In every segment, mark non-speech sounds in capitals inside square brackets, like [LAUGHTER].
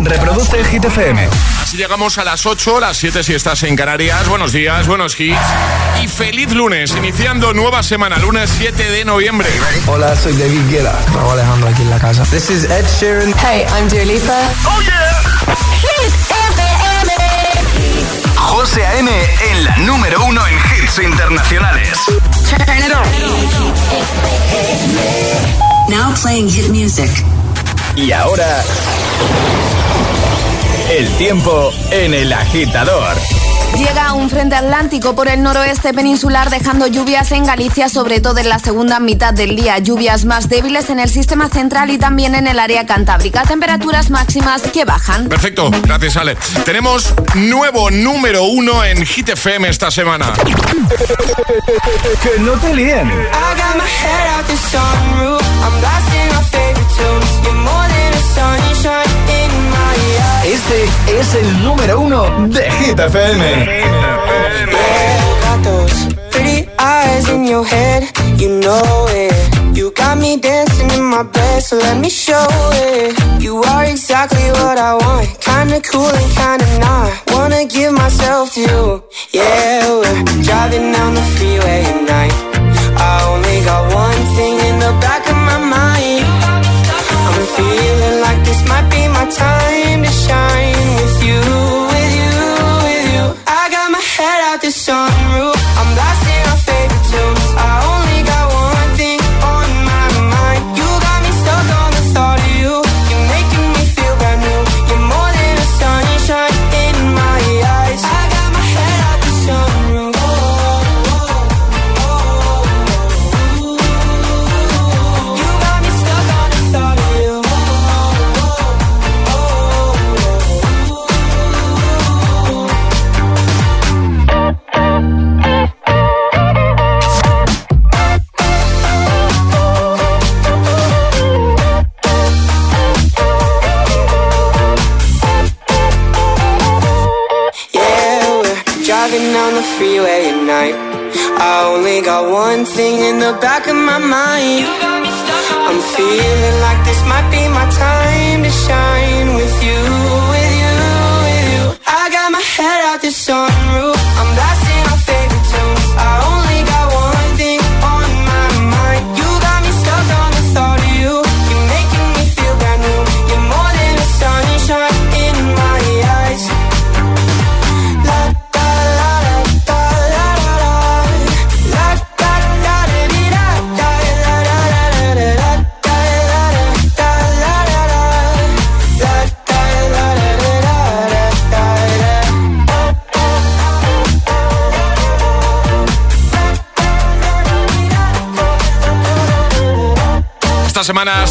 Reproduce Hit FM. Así llegamos a las 8, las 7 si estás en Canarias. Buenos días, buenos hits. Y feliz lunes, iniciando nueva semana, lunes 7 de noviembre. Hola, soy David Guetta. Raúl Alejandro aquí en la casa. This is Ed Sheeran. Hey, I'm Dua Lipa. ¡Oh, yeah! Hit FM. José A.M. en la número uno en hits internacionales. Turn it on. Now playing hit music. Y ahora... El tiempo en el agitador. Llega un frente atlántico por el noroeste peninsular dejando lluvias en Galicia, sobre todo en la segunda mitad del día. Lluvias más débiles en el sistema central y también en el área cantábrica. Temperaturas máximas que bajan. Perfecto, gracias Ale. Tenemos nuevo número uno en Hit FM esta semana. Que no te líen. Este es el número uno de Hit FM. Got those pretty eyes in your head. You know it. You got me dancing in my bed, so let me show it. You are exactly what I want. Kinda cool and kinda not. Wanna give myself to you. Yeah, we're driving down the freeway at night. I only got one thing in the back of my mind. I'm feeling like this might be my time to shine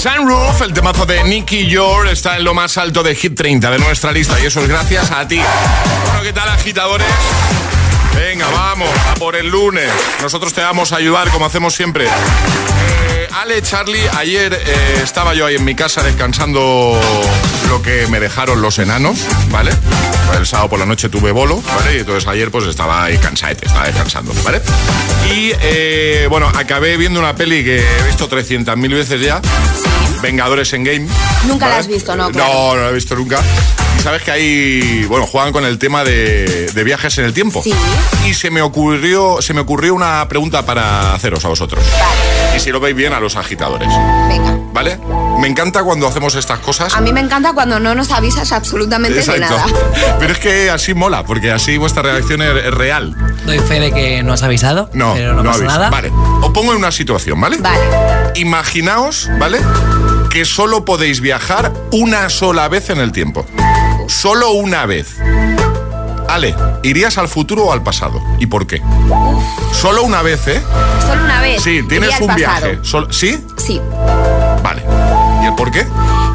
Sunroof, el temazo de Nicky York, está en lo más alto de Hit 30 de nuestra lista y eso es gracias a ti. Bueno, ¿qué tal agitadores? Venga, vamos, por el lunes. Nosotros te vamos a ayudar como hacemos siempre. Eh, Ale, Charlie, ayer eh, estaba yo ahí en mi casa descansando lo que me dejaron los enanos, ¿vale? El sábado por la noche tuve bolo, ¿vale? Y entonces ayer pues estaba ahí cansadete, estaba descansando, ¿vale? Y eh, bueno, acabé viendo una peli que he visto 300.000 veces ya. Vengadores en Game. Nunca la ¿vale? has visto, ¿no? No, Claro. no la he visto nunca. Y sabes que ahí, bueno, juegan con el tema de, de viajes en el tiempo. Sí. Y se me ocurrió, se me ocurrió una pregunta para haceros a vosotros. Y si lo veis bien a los agitadores, Venga. ¿vale? Me encanta cuando hacemos estas cosas. A mí me encanta cuando no nos avisas absolutamente de nada. [LAUGHS] Pero es que así mola, porque así vuestra reacción es, es real. Doy fe de que no has avisado. No, pero no, no pasa nada. Vale, os pongo en una situación, ¿vale? Vale. Imaginaos, ¿vale? Que solo podéis viajar una sola vez en el tiempo. Solo una vez. Ale, ¿irías al futuro o al pasado? ¿Y por qué? Solo una vez, ¿eh? Solo una vez. Sí, tienes iría un viaje. ¿Sí? Sí. Vale. ¿Y el por qué?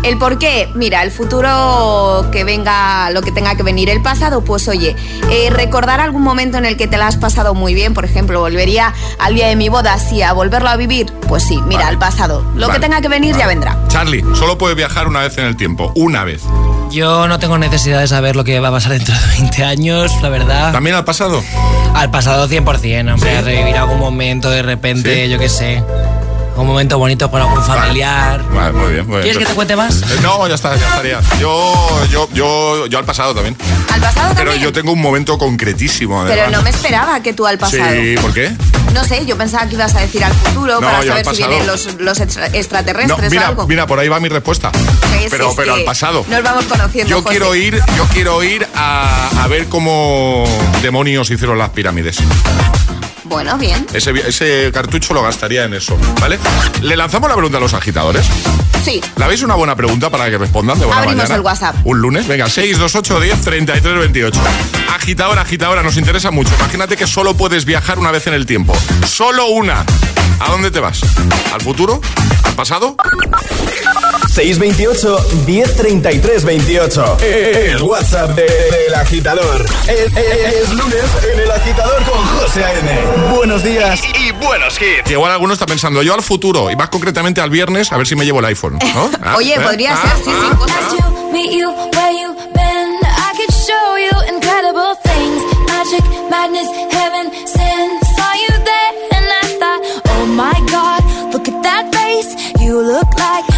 El por qué, mira, el futuro que venga, lo que tenga que venir, el pasado, pues oye, eh, recordar algún momento en el que te la has pasado muy bien, por ejemplo, volvería al día de mi boda, sí, a volverlo a vivir, pues sí, mira, Vale. al pasado. Lo Vale, que tenga que venir vale. ya vendrá. Charlie, solo puedes viajar una vez en el tiempo. Una vez. Yo no tengo necesidad de saber lo que va a pasar dentro de 20 años, la verdad. ¿También al pasado? Al pasado 100%, hombre, a revivir algún momento de repente, Sí. yo qué sé. Un momento bonito con algún familiar. Vale, muy bien, muy bien. ¿Quieres que te cuente más? Eh, No, ya está, ya estaría. Yo, yo, yo, yo al pasado también. ¿Al pasado Pero también? yo tengo un momento concretísimo. Pero no me esperaba que tú al pasado. Sí, ¿por qué? No sé, yo pensaba que ibas a decir al futuro No, para saber si vienen los, los extra- No, extraterrestres o mira, algo. mira, por ahí va mi respuesta. Es- Pero, pero al pasado. Nos vamos conociendo. Yo José. quiero ir, yo quiero ir a, a ver cómo demonios hicieron las pirámides. Bueno, bien. Ese, ese cartucho lo gastaría en eso, ¿vale? Le lanzamos la pregunta a los agitadores. Sí. ¿La veis una buena pregunta para que respondan de buena Abrimos mañana? el WhatsApp. Un lunes, venga, 628 10 33 28. Agitadora, agitadora, nos interesa mucho. Imagínate que solo puedes viajar una vez en el tiempo. Solo una. ¿A dónde te vas? ¿Al futuro? ¿Al pasado? 628 1033 28. El WhatsApp de- del agitador. Es, es- es lunes en el agitador con José A.M. Buenos días. Y buenos hits. Igual alguno está pensando, yo al futuro, y más concretamente al viernes, a ver si me llevo el iPhone. ¿no? [LAUGHS] Ah, Oye, ¿eh? podría Ah, ser, sí, ah. sí. cosas. Ask you, meet you, where you been. I could show you incredible things. Magic, madness, heaven, sin. Saw you there and I thought, oh my god, look at that face. You look like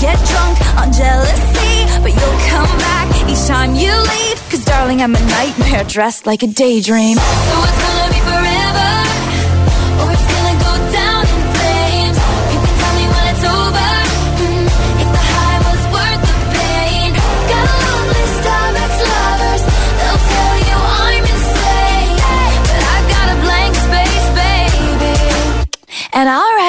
Get drunk on jealousy, but you'll come back each time you leave. Cause darling, I'm a nightmare dressed like a daydream. So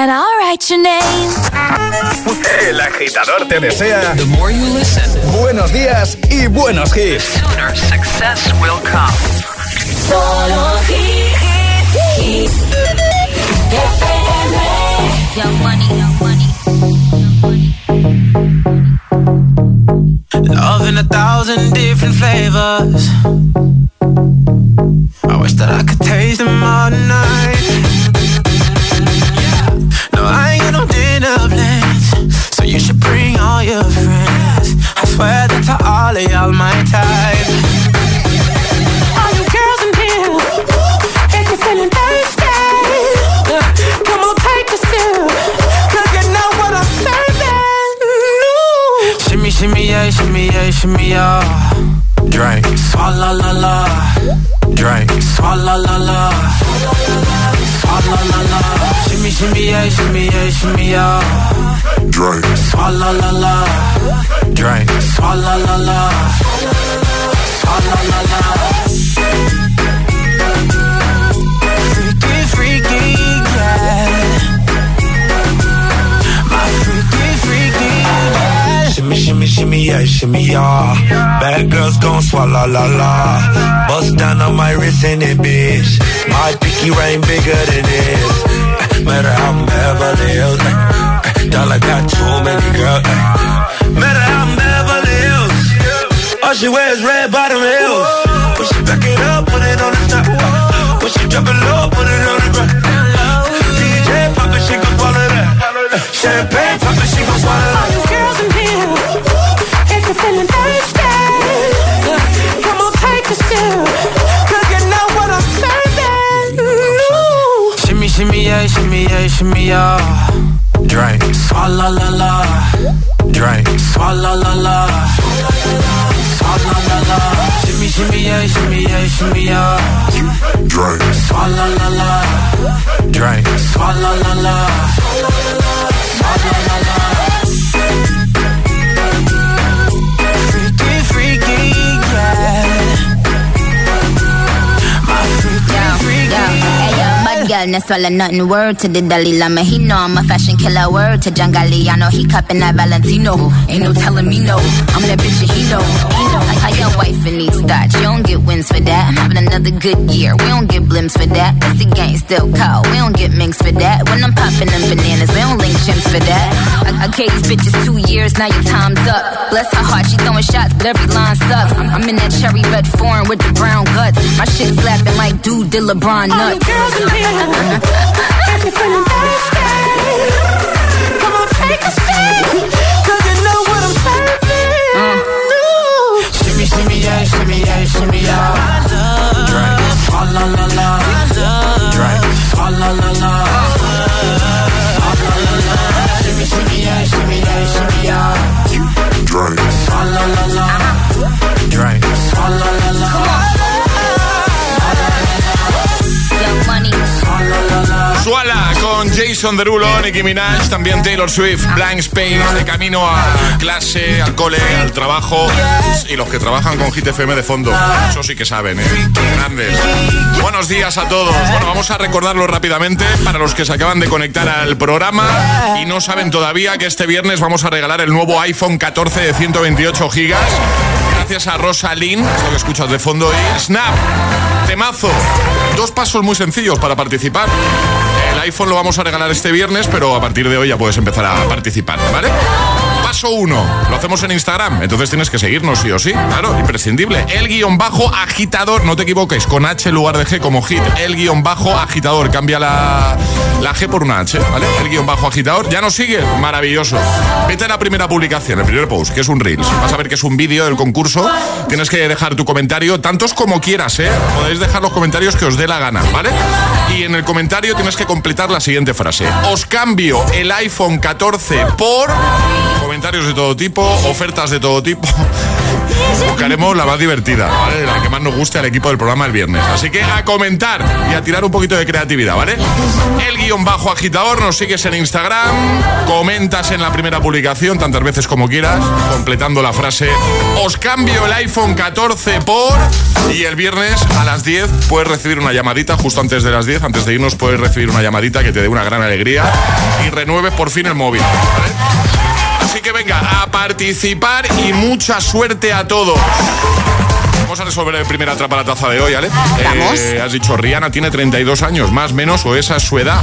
and I'll write your name. El agitador te desea The more you listen, buenos días y buenos hits. sooner success will come. Solo hit, hit, FM. Young money, young money. Love in a thousand different flavors. Shimmy, shimmy. Bad girls gon' swallow la la. Bust down on my wrist in it, bitch. My pinky ring bigger than this. Eh, Matter how I'm Beverly Hills. eh, eh, Dollar got too many girls. Matter how I'm Beverly Hills. All she wears red bottom heels. When she back it up, put it on the top. When she drop it low, put it on the ground. DJ pop it, she gon' swallow that. Champagne pop it, she gon' swallow that. Yeah, shimmy, yeah, shimmy, yeah. Drink. Swalla la la. Drink. Swalla la la. Swalla la la. Shimmy, shimmy, yeah, shimmy, yeah, shimmy, yeah. Drink. Swalla la la. Drink. Swalla la la. Swalla la la. Yeah. Bad girl, no swallow nothing. Word to the Dalai Lama. He know I'm a fashion killer. Word to John Galliano. He cupping that Valentino. Ain't no telling me no. I'm that bitch and he know. He know. How your wife and needs that. You don't get wins for that. I'm having another good year. We don't get blimps for that. That's the gang still cold. We don't get minks for that. When I'm popping them bananas, we don't link chimps for that. I, I gave these bitches two years. Now your time's up. Bless her heart. She throwing shots, but every line sucks. I'm, I'm in that cherry red foreign with the brown guts. My shit slapping like dude did LeBron nuts. All nuts. girls in here, if you're feeling thirsty, come on, take a sip. 'Cause you know what I'm serving. Ooh. Shimmy, shimmy, yeah, shimmy, yeah, shimmy, yeah. Drink. Swalla la la. Drink. Swalla la la. Swalla la la. Shimmy, shimmy, yeah, shimmy, yeah, shimmy, yeah. Drink. Swalla la la. Drink. Jason Derulo, Nicki Minaj, también Taylor Swift, Blank Space, de camino a clase, al cole, al trabajo. Y los que trabajan con Hit FM de fondo, eso sí que saben, ¿eh? Grandes. Buenos días a todos. Bueno, vamos a recordarlo rápidamente para los que se acaban de conectar al programa y no saben todavía que este viernes vamos a regalar el nuevo iPhone 14 de 128 gigas. Gracias a Rosalind, esto que escuchas de fondo, y Snap, temazo. Dos pasos muy sencillos para participar. IPhone lo vamos a regalar este viernes, pero a partir de hoy ya puedes empezar a participar, ¿vale? Paso 1, lo hacemos en Instagram, entonces tienes que seguirnos sí o sí, claro, imprescindible. El guion bajo agitador, no te equivoques, con H en lugar de G como hit. El guion bajo agitador, cambia la, la G por una H, ¿vale? El guion bajo agitador, ya nos sigue, maravilloso. Vete a la primera publicación, el primer post, que es un Reels. Vas a ver que es un vídeo del concurso. Tienes que dejar tu comentario, tantos como quieras, ¿eh? Podéis dejar los comentarios que os dé la gana, ¿vale? Y en el comentario tienes que completar la siguiente frase. Os cambio el iPhone 14 por comentarios de todo tipo, ofertas de todo tipo. [LAUGHS] Buscaremos la más divertida, ¿vale? La que más nos guste al equipo del programa el viernes. Así que a comentar y a tirar un poquito de creatividad, ¿vale? El guion bajo agitador, nos sigues en Instagram, comentas en la primera publicación tantas veces como quieras, completando la frase Os cambio el iPhone 14 por... Y el viernes a las 10 puedes recibir una llamadita, justo antes de las 10, antes de irnos puedes recibir una llamadita que te dé una gran alegría y renueves por fin el móvil. Así que venga, a participar y mucha suerte a todos. Vamos a resolver el primer atrapa la taza de hoy, ¿vale? Vamos. Eh, has dicho, Rihanna tiene 32 años, más, menos, o esa es su edad.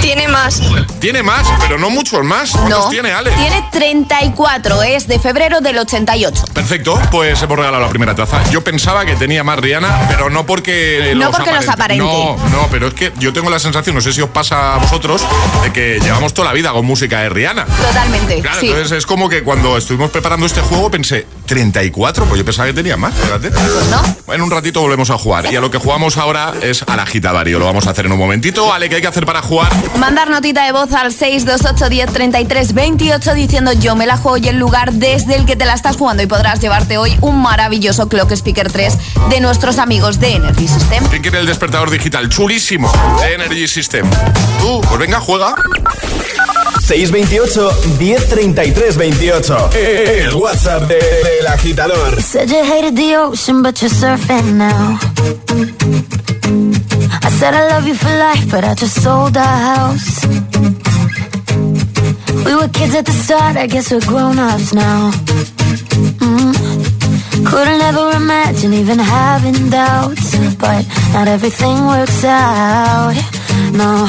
Tiene más. Tiene más, pero no muchos más. ¿Cuántos No. tiene, Ale? Tiene 34, es de febrero del 88. Perfecto, pues hemos regalado la primera taza. Yo pensaba que tenía más Rihanna, pero no porque No porque los aparente. No, no, pero es que yo tengo la sensación, no sé si os pasa a vosotros, de que llevamos toda la vida con música de Rihanna. Totalmente. Claro, Sí. Entonces es como que cuando estuvimos preparando este juego pensé, 34, pues yo pensaba que tenía más, fíjate. no. En un ratito volvemos a jugar. Y a lo que jugamos ahora es al agitadario. Lo vamos a hacer en un momentito. Ale, ¿qué hay que hacer para jugar? Mandar notita de voz al 628 10 33 28 diciendo yo me la juego y el lugar desde el que te la estás jugando y podrás llevarte hoy un maravilloso Clock Speaker 3 de nuestros amigos de Energy System. ¿Quién quiere el despertador digital? Chulísimo. De Energy System. Tú, pues venga, juega. 628 1033 28. El WhatsApp de- agitador. Said you hated the ocean, but you're surfing now. I said I love you for life, but I just sold our house. We were kids at the start, I guess we're grown ups now. Mm. Couldn't ever imagine even having doubts, but not everything works out. No,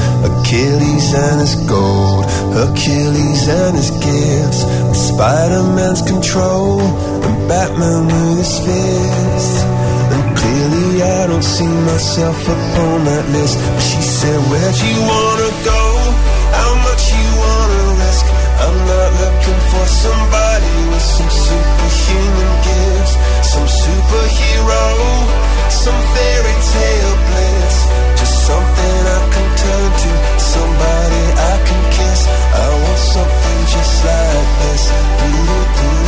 Achilles and his gold, Hercules and his gifts, Spider-Man's control, and Batman with his fist. And clearly I don't see myself upon that list. But she said, Where'd you wanna go? How much you wanna risk? I'm not looking for somebody with some superhuman gifts, some superhero, some fairy tale bliss. just like this. Do do?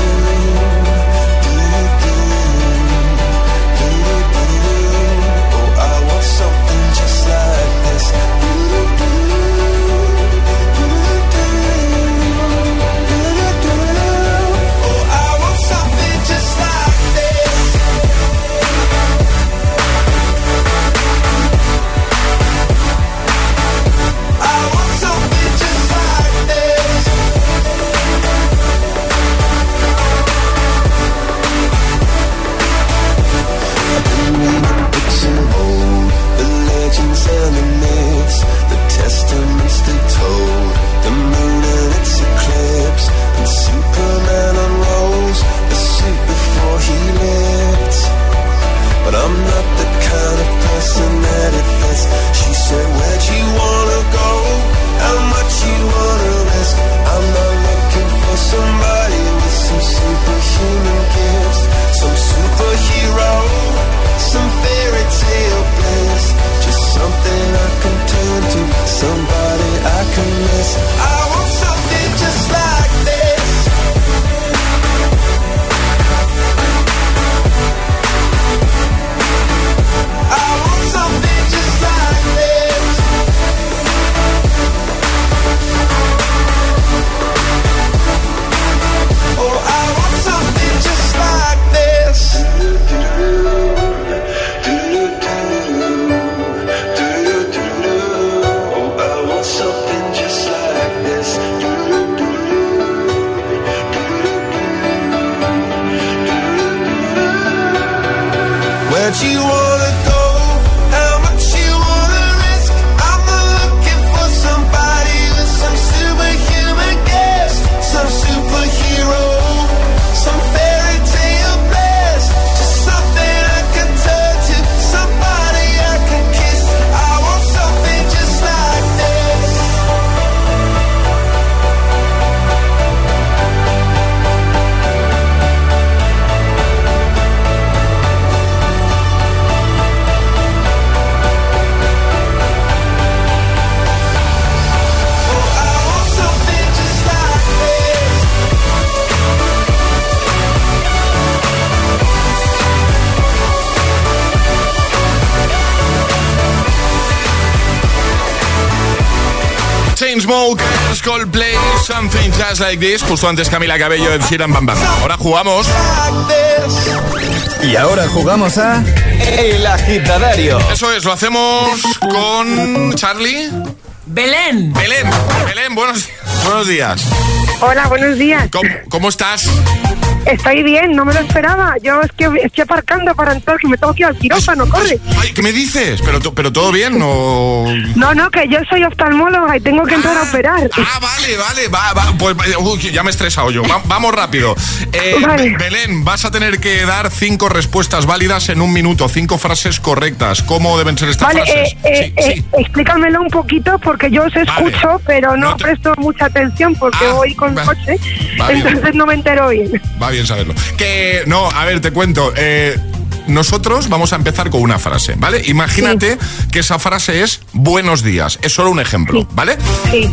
Just Like This. Justo antes Camila Cabello, Ed Sheeran, Bam Bam. Ahora jugamos. Y ahora jugamos a El Agitadario. Eso es, lo hacemos con Charlie. Belén. Belén, Belén, buenos, buenos días. Hola, buenos días. ¿Cómo, cómo estás? Estoy bien, no me lo esperaba. Yo es que estoy aparcando para entrar, que me tengo que ir al quirófano, corre. Ay, ¿qué me dices? ¿Pero, pero todo bien o...? No, no, que yo soy oftalmóloga y tengo que entrar a operar. Ah, vale, vale, va, va. Pues uy, ya me he estresado yo. Va- vamos rápido. Eh, Vale. Be- Belén, vas a tener que dar cinco respuestas válidas en un minuto, cinco frases correctas. ¿Cómo deben ser estas Vale, frases? eh, eh, eh, explícamelo un poquito porque yo os escucho, pero no, presto mucha atención porque voy con coche, entonces no me entero bien. Va bien saberlo. Que no, a ver, te cuento. eh, nosotros vamos a empezar con una frase, ¿vale? Imagínate que esa frase es buenos días. Es solo un ejemplo, ¿vale?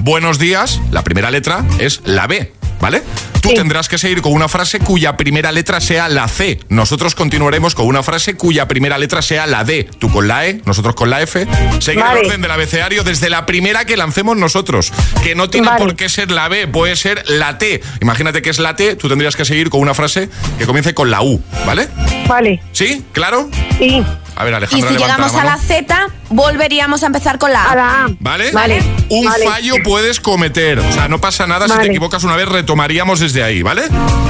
Buenos días, la primera letra es la B, ¿vale? Tú tendrás que seguir con una frase cuya primera letra sea la C. Nosotros continuaremos con una frase cuya primera letra sea la D. Tú con la E, nosotros con la F. Seguir Vale. el orden del abecedario desde la primera que lancemos nosotros. Que no tiene por qué ser la B, puede ser la T. Imagínate que es la T, tú tendrías que seguir con una frase que comience con la U, ¿vale? Vale. ¿Sí? ¿Claro? Sí. A ver, Y Alejandra, si levanta llegamos la a la Z, volveríamos a empezar con la A. ¿Vale? Vale. Un Vale. fallo puedes cometer. O sea, no pasa nada si te equivocas una vez, retomaríamos desde ahí, ¿vale?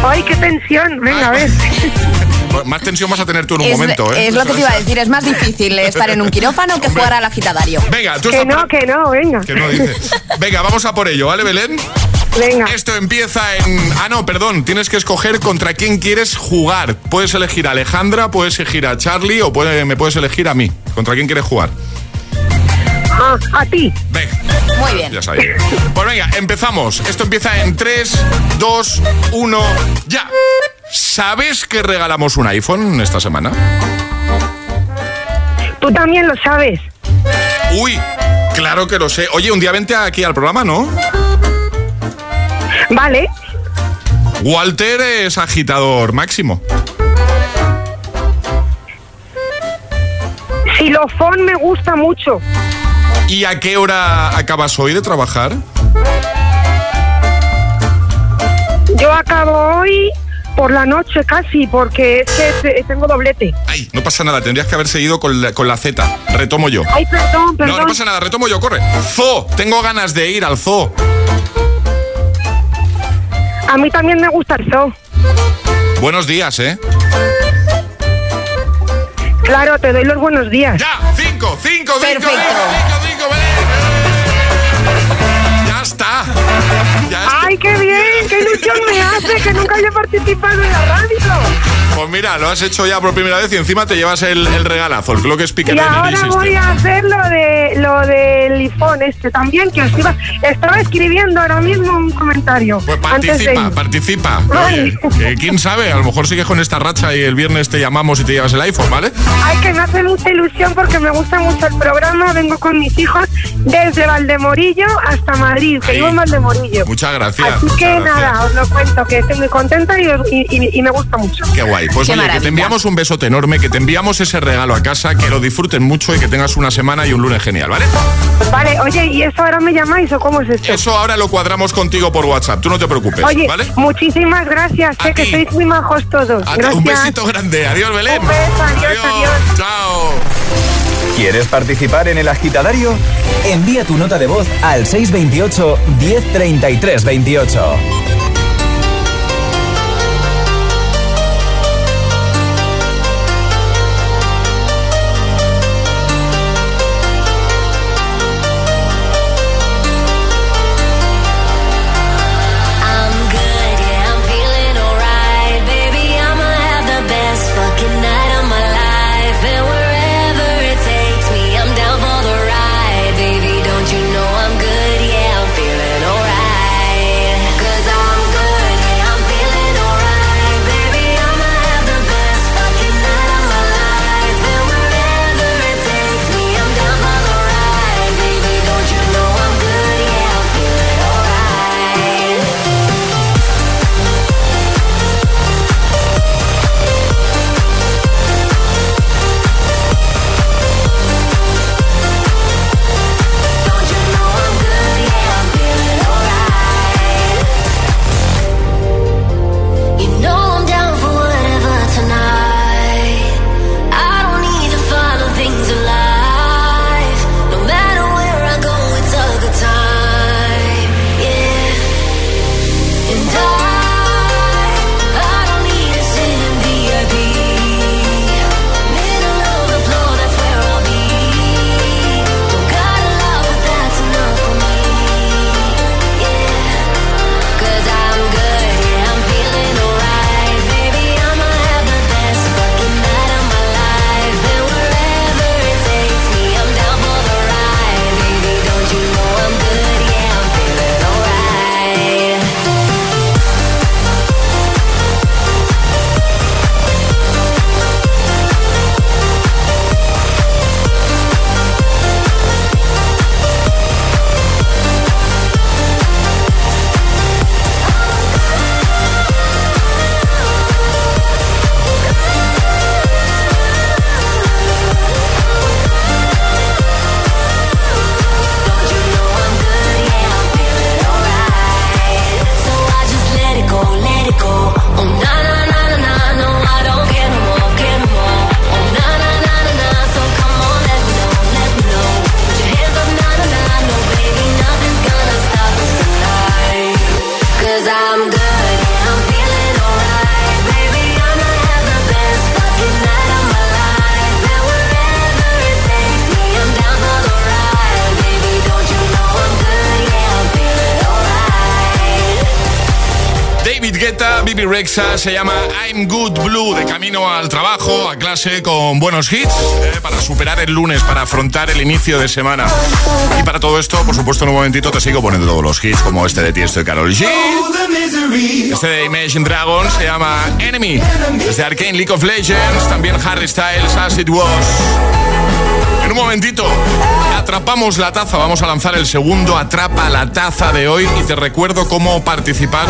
Ay, qué tensión. Venga, a ver. [LAUGHS] Más tensión vas a tener tú en un Es, momento, ¿eh? es lo que te iba a decir, es más difícil estar en un quirófano que jugar al agitadario. Venga, tú Que estás no, que no, venga. Que no dice. Venga, vamos a por ello, ¿vale, Belén? Venga. Esto empieza en. Ah, no, perdón. Tienes que escoger contra quién quieres jugar. Puedes elegir a Alejandra, puedes elegir a Charlie o puede- me puedes elegir a mí. ¿Contra quién quieres jugar? Ah, a ti. Venga. Muy bien. Ya sabía. Pues venga, empezamos. Esto empieza en 3, 2, 1, ya. ¿Sabes que regalamos un iPhone esta semana? Tú también lo sabes. Uy, claro que lo sé. Oye, un día vente aquí al programa, ¿no? Vale. Walter es agitador máximo. Xilofón me gusta mucho. ¿Y a qué hora acabas hoy de trabajar? Yo acabo hoy por la noche casi, porque es que te- tengo doblete. Ay, no pasa nada, tendrías que haber seguido con la, con la Z. Retomo yo. Ay, perdón, No, perdón. no pasa nada, retomo yo, corre. Zoo, tengo ganas de ir al zoo. A mí también me gusta el zoo. Buenos días, ¿eh? Claro, te doy los buenos días. ¡Ya! ¡Cinco, cinco, cinco! Perfecto. cinco, cinco, Belén! ¡Ya está! Ya está. ¡Ay, qué bien! ¡Qué ilusión me hace que nunca haya participado en la radio! Pues mira, lo has hecho ya por primera vez y encima te llevas el, el regalazo, el Clock Speaker Y ahora voy System. a hacer lo de lo del iPhone este también, que os iba, estaba escribiendo ahora mismo un comentario. Pues de participa, participa. Vale. Oye, que quién sabe, a lo mejor sigues con esta racha y el viernes te llamamos y te llevas el iPhone, ¿vale? Ay, que me hace mucha ilusión porque me gusta mucho el programa. Vengo con mis hijos desde Valdemorillo hasta Madrid, que vivo en Valdemorillo. Muchas gracias. Así que gracias. nada, os lo cuento, que estoy muy contenta y, os- y- y- y me gusta mucho. Qué guay. Pues Qué oye, que te enviamos un besote enorme, que te enviamos ese regalo a casa, que lo disfruten mucho y que tengas una semana y un lunes genial, ¿vale? Vale, oye, ¿y eso ahora me llamáis o cómo es esto? Eso ahora lo cuadramos contigo por WhatsApp, tú no te preocupes, Oye, ¿vale? muchísimas gracias, sé que ti. sois muy majos todos. A ti, Gracias. un besito grande. Adiós, Belén. Un beso, adiós, adiós. Chao. ¿Quieres participar en el agitadario? Envía tu nota de voz al 628 1033 28. Rexa, se llama I'm Good Blue, de camino al trabajo, a clase, con buenos hits, eh, para superar el lunes, para afrontar el inicio de semana. Y para todo esto, por supuesto, en un momentito te sigo poniendo todos los hits, como este de Tiesto y Carol G. Este de Imagine Dragons se llama Enemy, desde Arcane League of Legends, también Harry Styles, As It Was. Un momentito, atrapamos la taza. Vamos a lanzar el segundo Atrapa la taza de hoy. Y te recuerdo cómo participar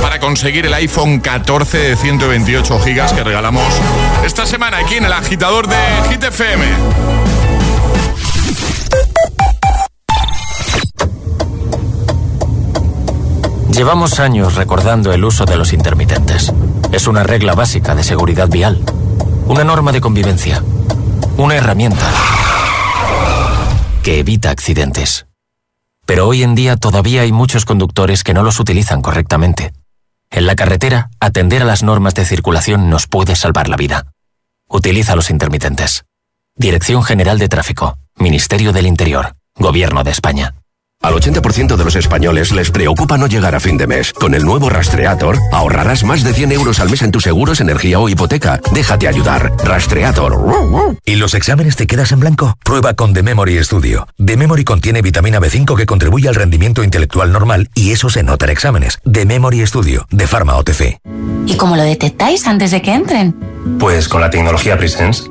para conseguir el iPhone 14 de 128 gigas que regalamos esta semana aquí en el agitador de Hit FM. Llevamos años recordando el uso de los intermitentes. Es una regla básica de seguridad vial, una norma de convivencia, una herramienta que evita accidentes. Pero hoy en día todavía hay muchos conductores que no los utilizan correctamente. En la carretera, atender a las normas de circulación nos puede salvar la vida. Utiliza los intermitentes. Dirección General de Tráfico, Ministerio del Interior, Gobierno de España. Al 80% de los españoles les preocupa no llegar a fin de mes. Con el nuevo Rastreator ahorrarás más de 100 euros al mes en tus seguros, energía o hipoteca. Déjate ayudar. Rastreator. ¿Y los exámenes te quedas en blanco? Prueba con The Memory Studio. The Memory contiene vitamina B5 que contribuye al rendimiento intelectual normal y eso se nota en exámenes. The Memory Studio, de Pharma OTC. ¿Y cómo lo detectáis antes de que entren? Pues con la tecnología Presence.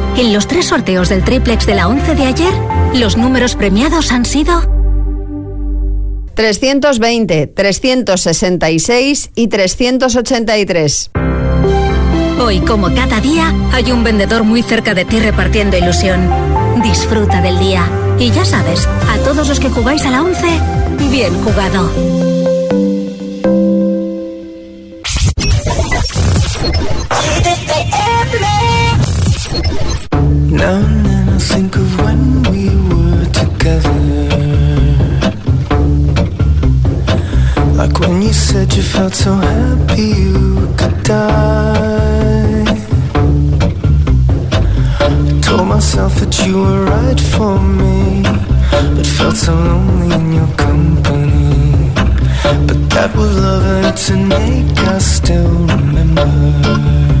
En los tres sorteos del triplex de la 11 de ayer, los números premiados han sido 320, 366 y 383. Hoy, como cada día, hay un vendedor muy cerca de ti repartiendo ilusión. Disfruta del día. Y ya sabes, a todos los que jugáis a la 11, bien jugado. That you were right for me, but felt so lonely in your company. But that was love and to make us still remember.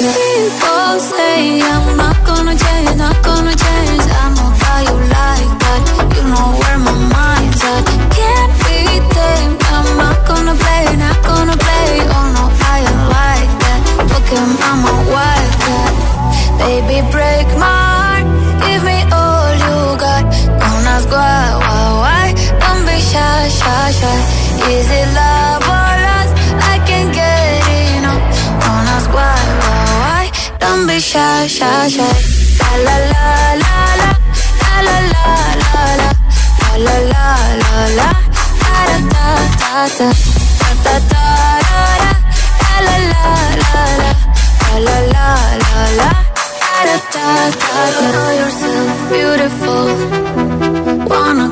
People say I'm not gonna change, not gonna change. I know how you like that. You know where my mind's at. Can't. I'm not gonna play, not gonna play. Oh no, I like that. I'm a wildcat. Baby, break my heart. Give me all you got. Don't ask why. Is it love or lust? I can't get enough. Don't ask why, why. Don't be shy, shy, shy. La la la la la. La la la la la. La la la la. Da da da da. Da da da da. La la la la la. La la la la la. Da da da da. Beautiful. Wanna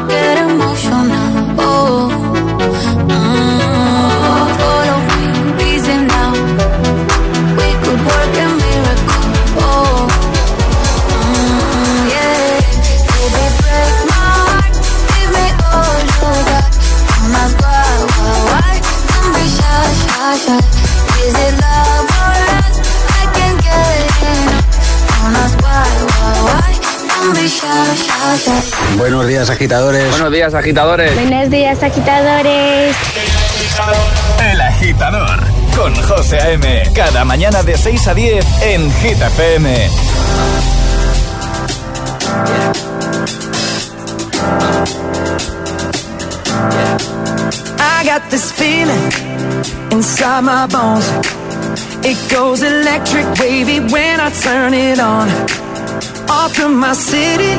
agitadores. Buenos días, agitadores. Buenos días, agitadores. El Agitador con José A.M. Cada mañana de 6 a 10 en Hit FM. I got this feeling inside my bones. It goes electric wavy when I turn it on. Off from my city,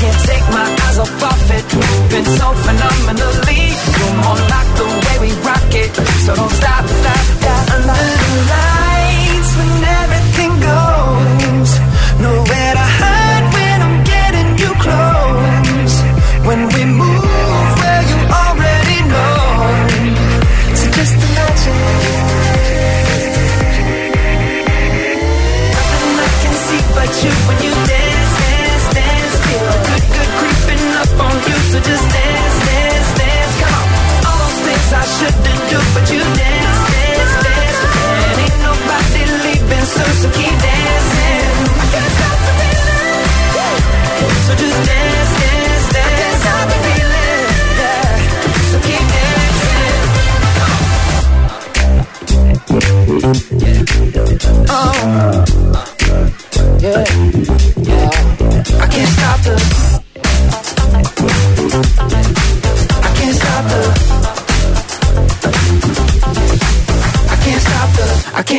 can't take my eyes off of it, moving so phenomenally. You're more like the way we rock it, so don't stop, stop, stop. Under the lights,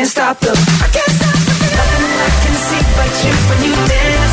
can't stop the I can't stop the feeling. Nothing I can see but you when you dance.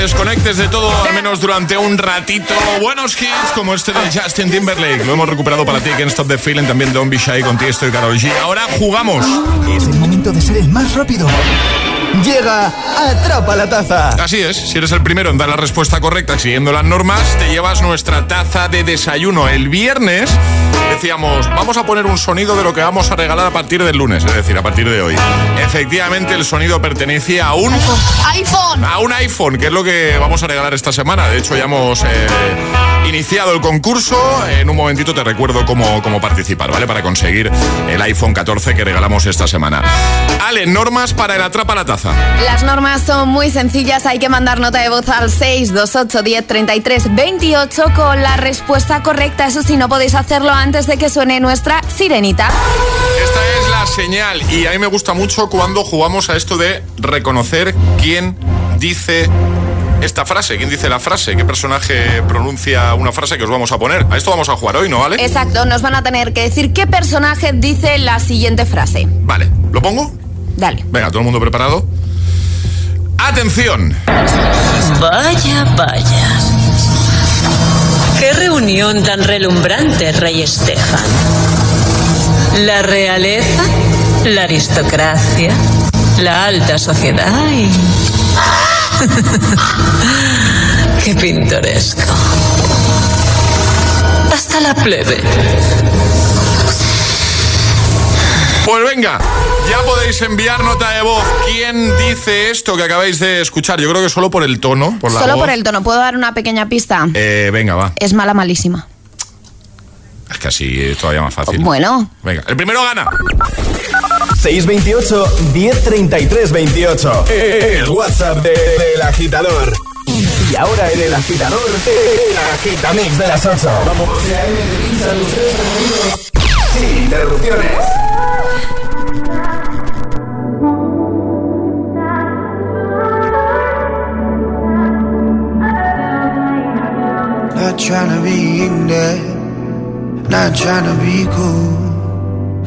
Desconectes de todo, al menos durante un ratito. Buenos hits como este de Justin Timberlake. Lo hemos recuperado para ti, Can't Stop the Feeling, también Don't Be Shy con Tiesto y Karol G. Ahora jugamos. Es el momento de ser el más rápido. Llega Atrapa la Taza. Así es, si eres el primero en dar la respuesta correcta siguiendo las normas, te llevas nuestra taza de desayuno. El viernes decíamos, vamos a poner un sonido de lo que vamos a regalar a partir del lunes, es decir, a partir de hoy. Efectivamente, el sonido pertenecía a un iPhone. a un iPhone, que es lo que vamos a regalar esta semana. De hecho, ya hemos eh, iniciado el concurso. En un momentito te recuerdo cómo, cómo participar, ¿vale? Para conseguir el iPhone 14 que regalamos esta semana. Ale, normas para el Atrapa la Taza. Las normas son muy sencillas, hay que mandar nota de voz al 628 10 33 28 con la respuesta correcta. Eso sí, no podéis hacerlo antes de que suene nuestra sirenita. Esta es la señal y a mí me gusta mucho cuando jugamos a esto de reconocer quién dice esta frase, quién dice la frase, qué personaje pronuncia una frase que os vamos a poner. A esto vamos a jugar hoy, ¿no vale? Exacto, nos van a tener que decir qué personaje dice la siguiente frase. Vale, ¿lo pongo? Dale. Venga, todo el mundo preparado. Atención. Vaya, vaya. Qué reunión tan relumbrante, Rey Estefan. La realeza, la aristocracia, la alta sociedad y... [LAUGHS] Qué pintoresco. Hasta la plebe. Pues venga, ya podéis enviar nota de voz. ¿Quién dice esto que acabáis de escuchar? Yo creo que solo por el tono, por la Solo voz. por el tono, ¿puedo dar una pequeña pista? Eh, venga, va. Es mala, malísima. Es que así es todavía más fácil. Bueno. Venga, el primero gana. 628 1033 28. El WhatsApp de- del agitador. Y ahora en el agitador, el agitamix de las 8. Vamos. Sin interrupciones. Not trying to be in there, not trying to be cool,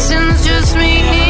and your sins just me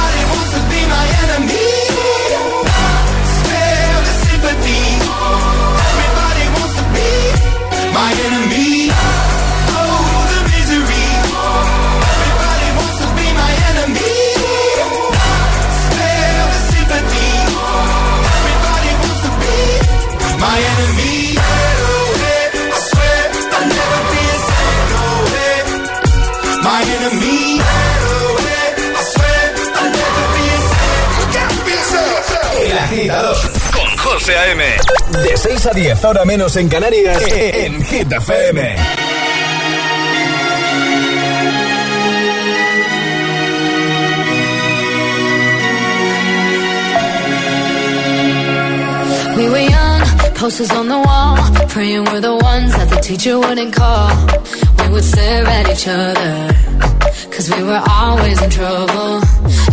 6 a 10, ahora menos en Canarias, en Hit FM. We were young, posters on the wall, praying we're the ones that the teacher wouldn't call. We would stare at each other, cause we were always in trouble.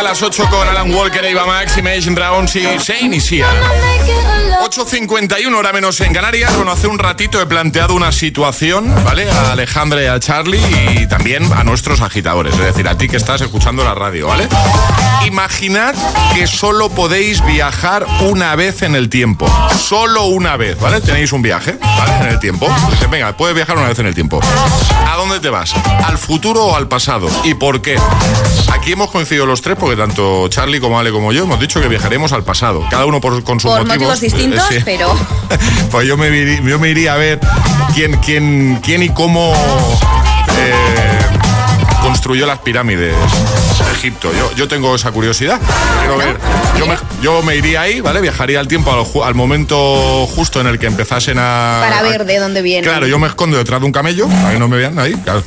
De las 8 con Alan Walker, Eva Max, Imagine Dragons y se inicia. 8.51 hora menos en Canarias. Bueno, hace un ratito he planteado una situación, ¿vale? A Alejandra y a Charlie y también a nuestros agitadores. Es decir, a ti que estás escuchando la radio, ¿vale? Imaginad que solo podéis viajar una vez en el tiempo. Solo una vez, ¿vale? Tenéis un viaje, ¿vale? En el tiempo. Dices, Venga, puedes viajar una vez en el tiempo. ¿A dónde te vas? ¿Al futuro o al pasado? ¿Y por qué? Aquí hemos coincidido los tres porque tanto Charlie como Ale como yo hemos dicho que viajaremos al pasado. Cada uno por, con sus Por motivos. motivos distintos, Eh, sí. pero [LAUGHS] Pues yo me, yo me iría a ver quién, quién, quién y cómo eh, construyó las pirámides de Egipto. Yo, yo tengo esa curiosidad. Quiero ver. Yo me, yo me iría ahí, ¿vale? Viajaría al tiempo, al, al momento justo en el que empezasen a. para ver de dónde viene. Claro, yo me escondo detrás de un camello, para que no me vean ahí. Claro.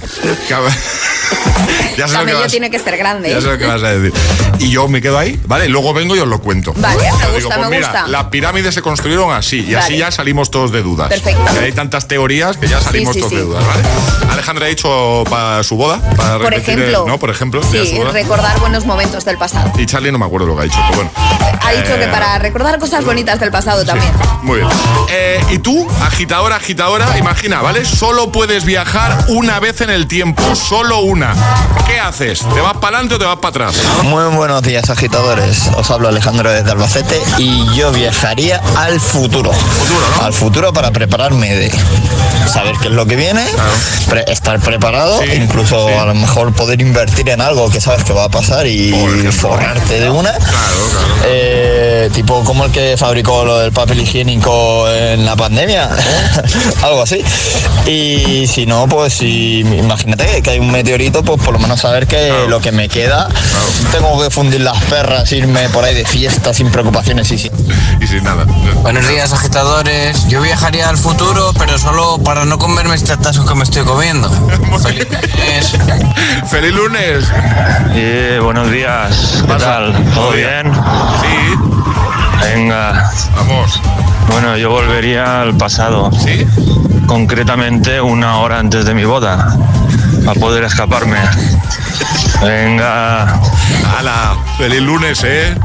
Claro. [LAUGHS] ya sé lo que Camello vas- tiene que ser grande. ya sé lo que vas a decir. Y yo me quedo ahí, ¿vale? Luego vengo y os lo cuento. Vale, me gusta, digo, pues me mira, gusta. las pirámides se construyeron así y así ya salimos todos de dudas. Perfecto. Hay tantas teorías que ya salimos sí, todos sí. de dudas, ¿vale? Alejandra ha dicho para su boda, para Por ejemplo. ¿no? Por ejemplo, ya Sí, recordar buenos momentos del pasado. Y Charlie no me acuerdo lo que ha dicho, pero bueno. Ha dicho que Eh, para recordar cosas bonitas del pasado también. Muy bien. Eh, y tú, agitadora, agitadora, imagina, ¿vale? Solo puedes viajar una vez en el tiempo, solo una. ¿Qué haces? ¿Te vas para adelante o te vas para atrás? Muy buenos días agitadores, os hablo Alejandro desde Albacete y yo viajaría al futuro. Al futuro para prepararme de saber qué es lo que viene, pre- estar preparado, incluso a lo mejor poder invertir en algo que sabes que va a pasar y forrarte de una. Tipo como el que fabricó lo del papel higiénico en la pandemia, [LAUGHS] algo así. Y si no, pues si imagínate que- hay un meteorito, pues por lo menos saber que lo que me queda, tengo que fundir las perras, irme por ahí de fiesta sin preocupaciones y sin... Y sin nada. Buenos días, agitadores. Yo viajaría al futuro, pero solo para no comerme este tatasco que me estoy comiendo. [LAUGHS] Feliz lunes. ¡Feliz lunes! Eh, buenos días, ¿qué tal? ¿Todo bien? Sí. Venga. Vamos. Bueno, yo volvería al pasado. ¿Sí? Concretamente una hora antes de mi boda, para poder escaparme. Venga. ¡Hala! ¡Feliz lunes, eh!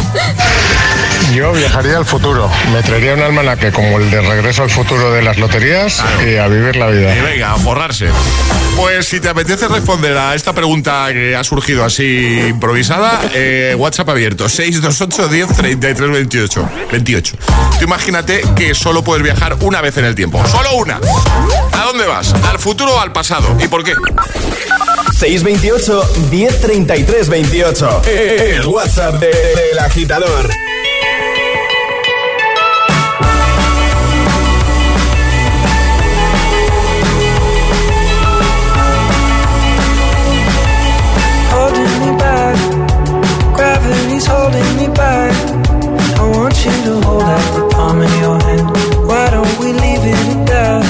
Yo viajaría al futuro. Me traería un almanaque como el de Regreso al Futuro de las loterías y a vivir la vida. Y venga, a forrarse. Pues si te apetece responder a esta pregunta que ha surgido así improvisada, eh, WhatsApp abierto, 628 10 33 28. 28. Tú imagínate que solo puedes viajar una vez en el tiempo. Solo una. ¿A dónde vas? ¿Al futuro o al pasado? ¿Y por qué? 628 1033 28. El WhatsApp de- del agitador. holding me back. Gravity's holding me back. I want you to hold out the palm of your hand. Why don't we leave it at that?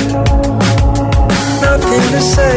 Nothing to say,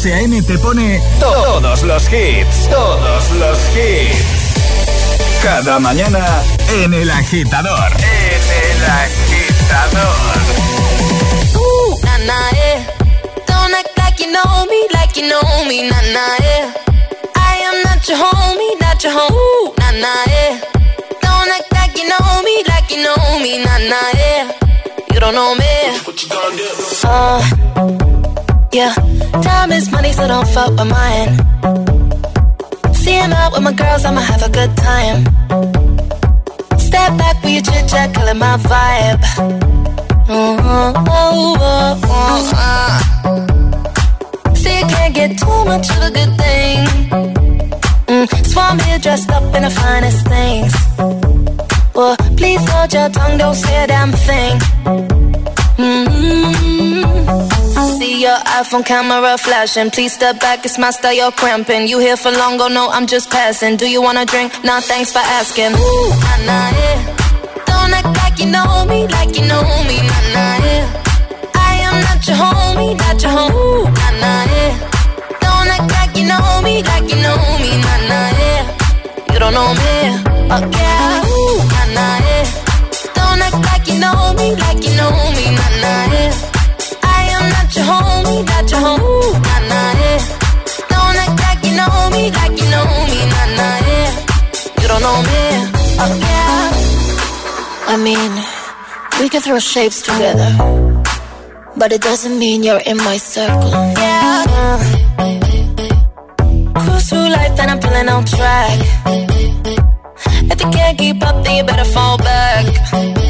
José A.M. te pone todos los hits, todos los hits. Cada mañana en El Agitador. En El Agitador. Ooh, nah, nah, yeah. Don't act like you know me, like you know me, nah, nah, yeah. I am not your homie, not your home. Ooh, nah, nah, yeah. Don't act like you know me, like you know me, nah, nah, yeah. You don't know me. What you gonna do? Uh, yeah. Time is money, so don't fuck with mine. Seeing out with my girls, I'ma have a good time. Step back with your chit chat, killing my vibe. Mm-hmm. Oh, oh, oh, uh. See, you can't get too much of a good thing. Mm, Swan here dressed up in the finest things. Well, please hold your tongue, don't say a damn thing. Mm-hmm. See your iPhone camera flashing. Please step back, it's my style, you're cramping. You here for long, oh no, I'm just passing. Do you wanna drink? Nah, thanks for asking. Ooh, nah, nah, yeah. Don't act like you know me, like you know me, nah, nah, yeah. I am not your homie, not your home. Ooh, nah, nah, yeah. Don't act like you know me, like you know me, nah, nah, yeah. You don't know me, oh yeah. Ooh, nah, nah, yeah. Don't act like you know me, like you know me, not your homie, not your home. Ooh, nah, nah, yeah. Don't act like you know me, like you know me, nah, nah, yeah. You don't know me, oh yeah. I mean, we can throw shapes together, but it doesn't mean you're in my circle. Yeah. Cruise through life and I'm feeling on track. If you can't keep up, then you better fall back.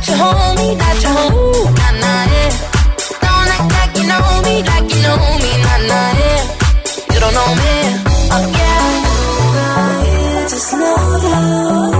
Not your homie, not your home. Ooh, nah. Don't act like you know me, like you know me, nah, nah, yeah. You don't know me, oh yeah. Just know that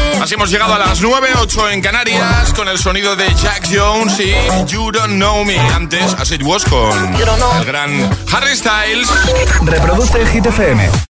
Así hemos llegado a las 9, 8 en Canarias con el sonido de Jack Jones y You Don't Know Me. Antes, As It Was con el gran Harry Styles. Reproduce el Hit FM.